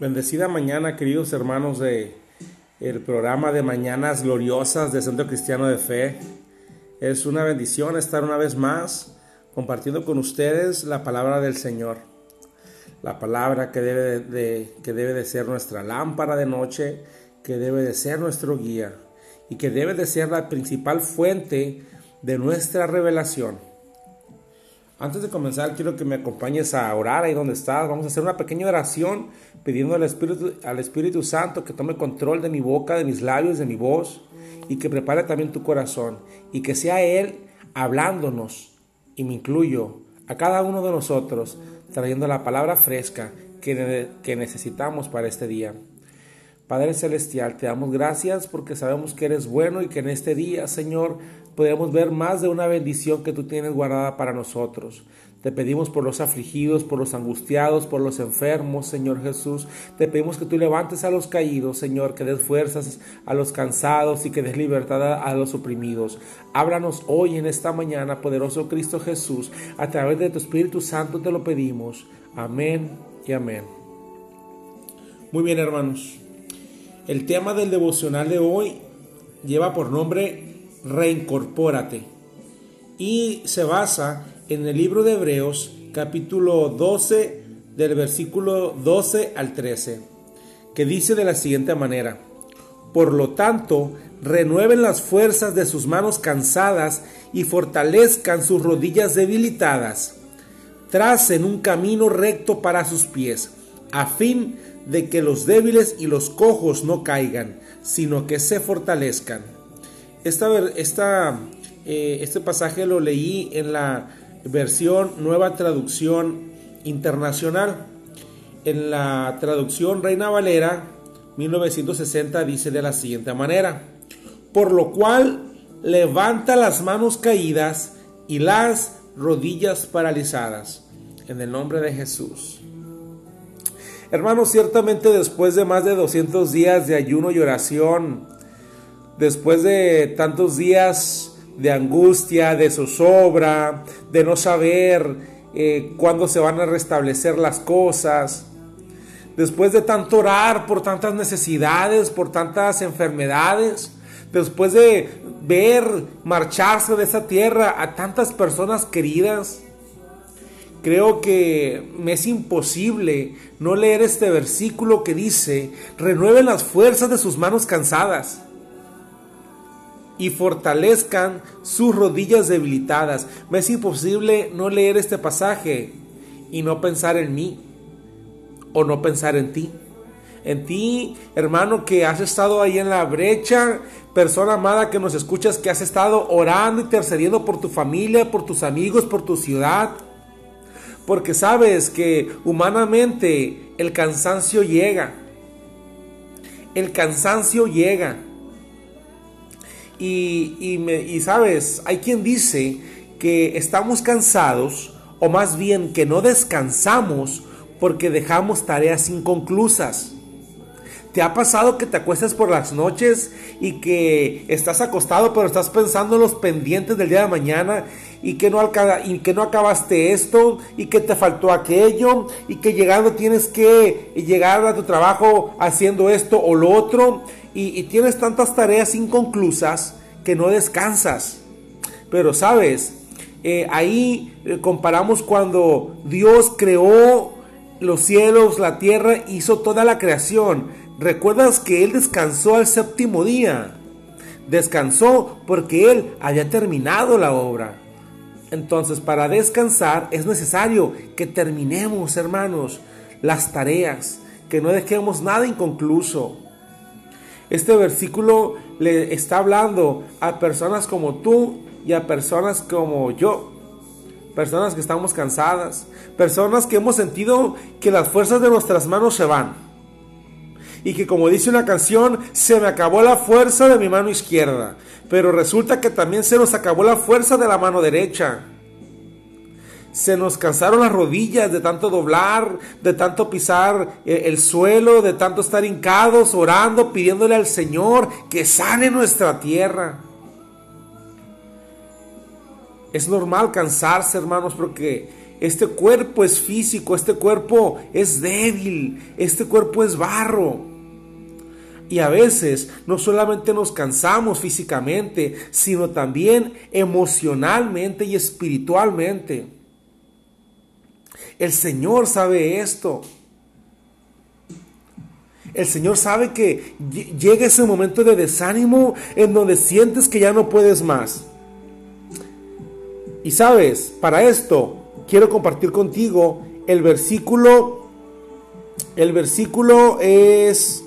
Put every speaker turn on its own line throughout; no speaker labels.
Bendecida mañana, queridos hermanos de el programa de Mañanas Gloriosas de Centro Cristiano de Fe. Es una bendición estar una vez más compartiendo con ustedes la palabra del Señor. La palabra que debe de, que debe de ser nuestra lámpara de noche, que debe de ser nuestro guía y que debe de ser la principal fuente de nuestra revelación. Antes de comenzar, quiero que me acompañes a orar ahí donde estás. Vamos a hacer una pequeña oración pidiendo al Espíritu, Santo que tome control de mi boca, de mis labios, de mi voz y que prepare también tu corazón y que sea Él hablándonos, y me incluyo, a cada uno de nosotros, trayendo la palabra fresca que, que necesitamos para este día. Padre Celestial, te damos gracias porque sabemos que eres bueno y que en este día, Señor, podemos ver más de una bendición que tú tienes guardada para nosotros. Te pedimos por los afligidos, por los angustiados, por los enfermos, Señor Jesús. Te pedimos que tú levantes a los caídos, Señor, que des fuerzas a los cansados y que des libertad a los oprimidos. Háblanos hoy en esta mañana, poderoso Cristo Jesús. A través de tu Espíritu Santo te lo pedimos. Amén y amén. Muy bien, hermanos. El tema del devocional de hoy lleva por nombre Reincorpórate y se basa en el libro de Hebreos capítulo 12 del versículo 12 al 13 que dice de la siguiente manera Por lo tanto, renueven las fuerzas de sus manos cansadas y fortalezcan sus rodillas debilitadas. Tracen un camino recto para sus pies, a fin de que los débiles y los cojos no caigan, sino que se fortalezcan. Eh, este pasaje lo leí en la versión Nueva Traducción Internacional. En la traducción Reina Valera 1960 dice de la siguiente manera, por lo cual levanta las manos caídas y las rodillas paralizadas, en el nombre de Jesús. Hermanos, ciertamente después de más de 200 días de ayuno y oración, después de tantos días de angustia, de zozobra, de no saber eh, cuándo se van a restablecer las cosas, después de tanto orar por tantas necesidades, por tantas enfermedades, después de ver marcharse de esa tierra a tantas personas queridas, Creo que me es imposible no leer este versículo que dice, renueven las fuerzas de sus manos cansadas y fortalezcan sus rodillas debilitadas. Me es imposible no leer este pasaje y no pensar en mí o no pensar en ti. En ti, hermano, que has estado ahí en la brecha, persona amada que nos escuchas, que has estado orando, y intercediendo por tu familia, por tus amigos, por tu ciudad porque sabes que humanamente el cansancio llega. El cansancio llega. Y, me, y sabes, hay quien dice que estamos cansados, o más bien que no descansamos porque dejamos tareas inconclusas. ¿Te ha pasado que te acuestas por las noches y que estás acostado pero estás pensando en los pendientes del día de mañana y que no, y que no acabaste esto y que te faltó aquello y que llegando tienes que llegar a tu trabajo haciendo esto o lo otro y, tienes tantas tareas inconclusas que no descansas? Pero sabes, eh, ahí eh, comparamos cuando Dios creó los cielos, la tierra, hizo toda la creación ¿Recuerdas que Él descansó al séptimo día? Descansó porque Él había terminado la obra. Entonces, para descansar es necesario que terminemos, hermanos, las tareas, que no dejemos nada inconcluso. Este versículo le está hablando a personas como tú y a personas como yo. Personas que estamos cansadas, personas que hemos sentido que las fuerzas de nuestras manos se van y que como dice una canción, se me acabó la fuerza de mi mano izquierda, pero resulta que también se nos acabó la fuerza de la mano derecha. Se nos cansaron las rodillas de tanto doblar, de tanto pisar eh, el suelo, de tanto estar hincados, orando, pidiéndole al Señor que sane nuestra tierra. Es normal cansarse, hermanos, porque este cuerpo es físico, este cuerpo es débil, este cuerpo es barro. Y a veces no solamente nos cansamos físicamente, sino también emocionalmente y espiritualmente. El Señor sabe esto. El Señor sabe que llega ese momento de desánimo en donde sientes que ya no puedes más. Y sabes, para esto quiero compartir contigo el versículo. El versículo es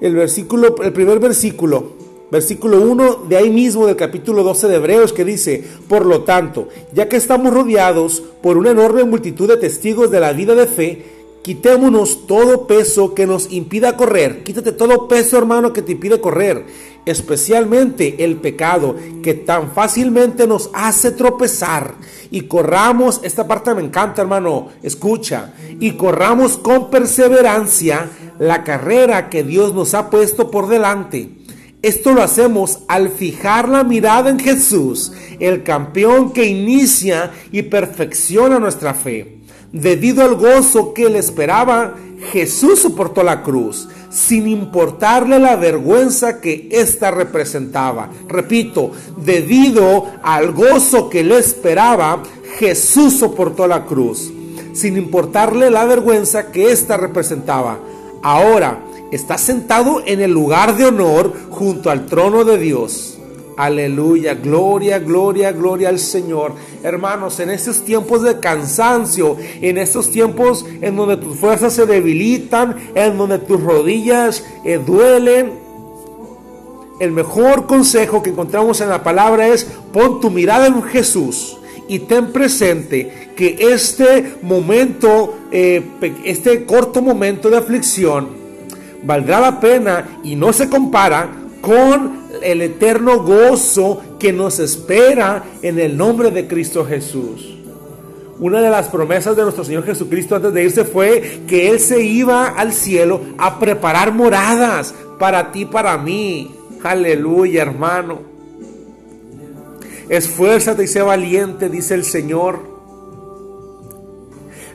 el versículo, el primer versículo, versículo 1 de ahí mismo del capítulo 12 de Hebreos que dice, por lo tanto, ya que estamos rodeados por una enorme multitud de testigos de la vida de fe, Quitémonos todo peso que nos impida correr. Quítate todo peso, hermano, que te impide correr. Especialmente el pecado que tan fácilmente nos hace tropezar. Y corramos, esta parte me encanta, hermano, escucha. Y corramos con perseverancia la carrera que Dios nos ha puesto por delante. Esto lo hacemos al fijar la mirada en Jesús, el campeón que inicia y perfecciona nuestra fe. Debido al gozo que le esperaba, Jesús soportó la cruz, sin importarle la vergüenza que ésta representaba. Repito, debido al gozo que le esperaba, Jesús soportó la cruz, sin importarle la vergüenza que ésta representaba. Ahora está sentado en el lugar de honor junto al trono de Dios. Aleluya, gloria, gloria, gloria al Señor. Hermanos, en estos tiempos de cansancio, en estos tiempos en donde tus fuerzas se debilitan, en donde tus rodillas eh, duelen, el mejor consejo que encontramos en la palabra es pon tu mirada en Jesús y ten presente que este momento, eh, este corto momento de aflicción, valdrá la pena y no se compara con el eterno gozo que nos espera en el nombre de Cristo Jesús. Una de las promesas de nuestro Señor Jesucristo antes de irse fue que Él se iba al cielo a preparar moradas para ti, para mí. Aleluya, hermano. Esfuérzate y sé valiente, dice el Señor.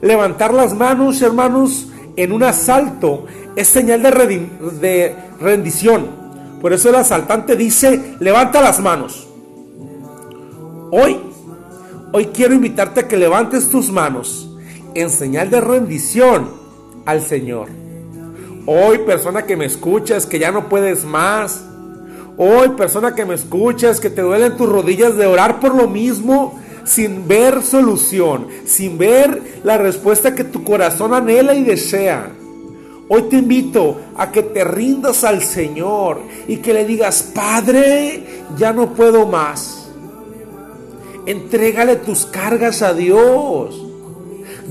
Levantar las manos, hermanos, en un asalto es señal de, de rendición. Por eso el asaltante dice, levanta las manos. Hoy, hoy quiero invitarte a que levantes tus manos en señal de rendición al Señor. Hoy, persona que me escuchas, que ya no puedes más. Hoy, persona que me escuchas, que te duelen tus rodillas de orar por lo mismo, sin ver solución, sin ver la respuesta que tu corazón anhela y desea. Hoy te invito a que te rindas al Señor y que le digas, Padre, ya no puedo más. Entrégale tus cargas a Dios.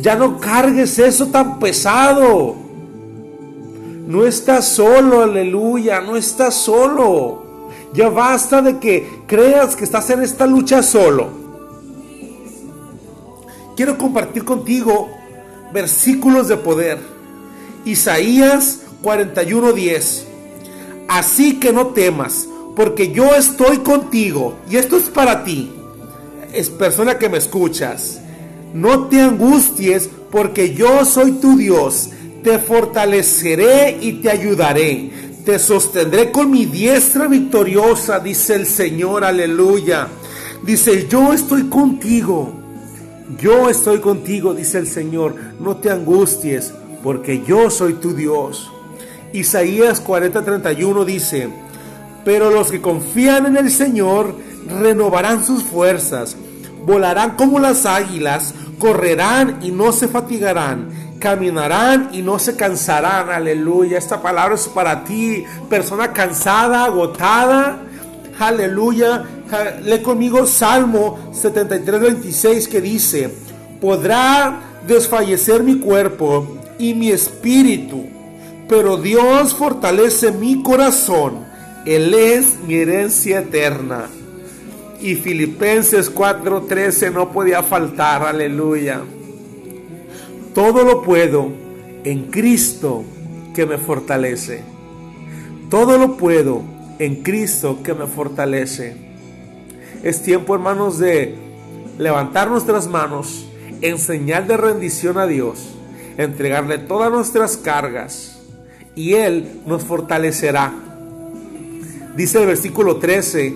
Ya no cargues eso tan pesado. No estás solo, aleluya, no estás solo. Ya basta de que creas que estás en esta lucha solo. Quiero compartir contigo versículos de poder Isaías 41:10. Así que no temas, porque yo estoy contigo. Y esto es para ti, es persona que me escuchas. No te angusties, porque yo soy tu Dios. Te fortaleceré y te ayudaré. Te sostendré con mi diestra victoriosa, dice el Señor, aleluya. Dice, yo estoy contigo. Yo estoy contigo, dice el Señor. No te angusties, porque yo soy tu Dios. Isaías 40:31 dice, pero los que confían en el Señor renovarán sus fuerzas, volarán como las águilas, correrán y no se fatigarán, caminarán y no se cansarán. Aleluya, esta palabra es para ti, persona cansada, agotada. Aleluya, lee conmigo Salmo 73:26 que dice, podrá desfallecer mi cuerpo y mi espíritu, pero Dios fortalece mi corazón. Él es mi herencia eterna. Y Filipenses 4:13 no podía faltar, aleluya. Todo lo puedo en Cristo que me fortalece. Todo lo puedo en Cristo que me fortalece. Es tiempo, hermanos, de levantar nuestras manos en señal de rendición a Dios, entregarle todas nuestras cargas y Él nos fortalecerá. Dice el versículo 13,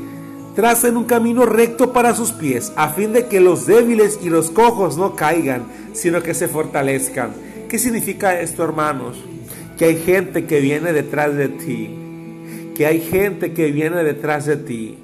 tracen un camino recto para sus pies, a fin de que los débiles y los cojos no caigan, sino que se fortalezcan. ¿Qué significa esto, hermanos? Que hay gente que viene detrás de ti, que hay gente que viene detrás de ti.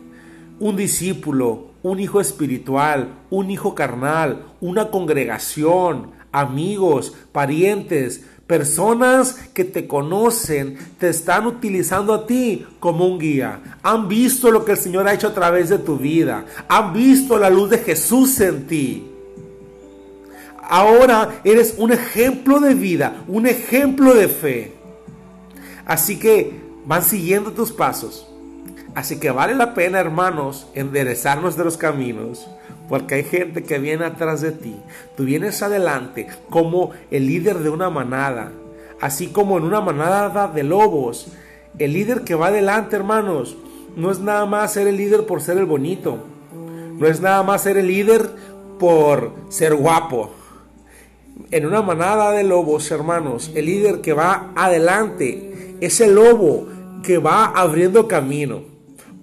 Un discípulo, un hijo espiritual, un hijo carnal, una congregación, amigos, parientes, Personas que te conocen te están utilizando a ti como un guía. Han visto lo que el Señor ha hecho a través de tu vida. Han visto la luz de Jesús en ti. Ahora eres un ejemplo de vida, un ejemplo de fe. Así que van siguiendo tus pasos. Así que vale la pena, hermanos, enderezar nuestros caminos porque hay gente que viene atrás de ti. Tú vienes adelante como el líder de una manada, así como en una manada de lobos. El líder que va adelante, hermanos, no es nada más ser el líder por ser el bonito. No es nada más ser el líder por ser guapo. En una manada de lobos, hermanos, el líder que va adelante es el lobo que va abriendo camino.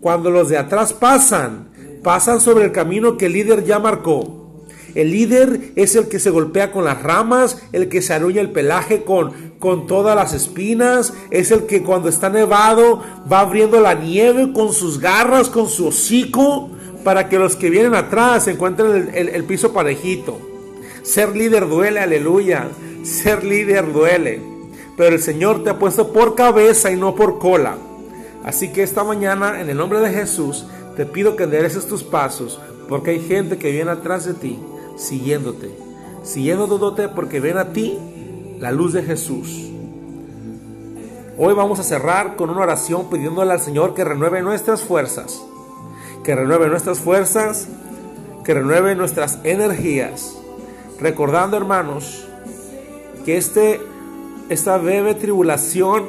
Cuando los de atrás pasan, pasan sobre el camino que el líder ya marcó. El líder es el que se golpea con las ramas, el que se aruña el pelaje con, con todas las espinas, es el que cuando está nevado va abriendo la nieve con sus garras, con su hocico, para que los que vienen atrás encuentren el, el piso parejito. Ser líder duele, aleluya. Ser líder duele. Pero el Señor te ha puesto por cabeza y no por cola. Así que esta mañana, en el nombre de Jesús, te pido que endereces tus pasos, porque hay gente que viene atrás de ti, siguiéndote, siguiéndote porque ven a ti la luz de Jesús. Hoy vamos a cerrar con una oración pidiéndole al Señor que renueve nuestras fuerzas, que renueve nuestras fuerzas, que renueve nuestras energías. Recordando, hermanos, que este, esta breve tribulación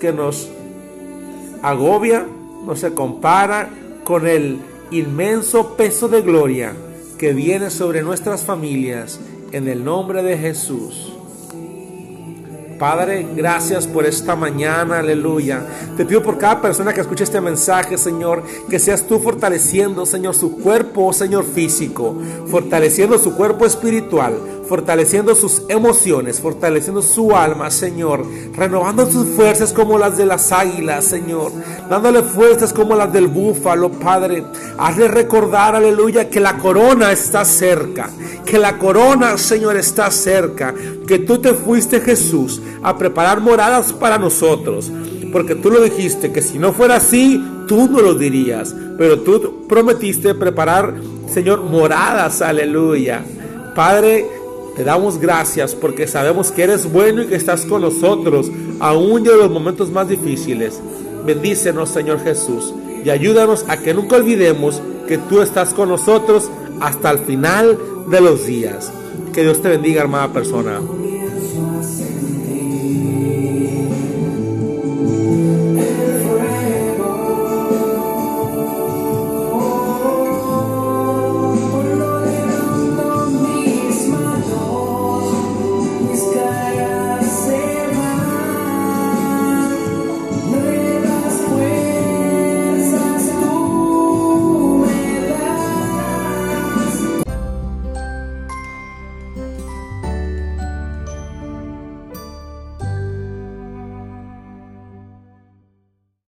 que nos agobia, no se compara con el inmenso peso de gloria que viene sobre nuestras familias en el nombre de Jesús. Padre, gracias por esta mañana, aleluya. Te pido por cada persona que escuche este mensaje, Señor, que seas tú fortaleciendo, Señor, su cuerpo, Señor, físico, fortaleciendo su cuerpo espiritual, fortaleciendo sus emociones, fortaleciendo su alma, Señor, renovando sus fuerzas como las de las águilas, Señor, dándole fuerzas como las del búfalo, Padre. Hazle recordar, aleluya, que la corona está cerca, que la corona, Señor, está cerca, que tú te fuiste, Jesús, a preparar moradas para nosotros. Porque tú lo dijiste, que si no fuera así, tú no lo dirías. Pero tú prometiste preparar, Señor, moradas, aleluya. Padre, te damos gracias porque sabemos que eres bueno y que estás con nosotros, aún en los momentos más difíciles. Bendícenos, Señor Jesús, y ayúdanos a que nunca olvidemos que tú estás con nosotros hasta el final de los días. Que Dios te bendiga, hermana persona.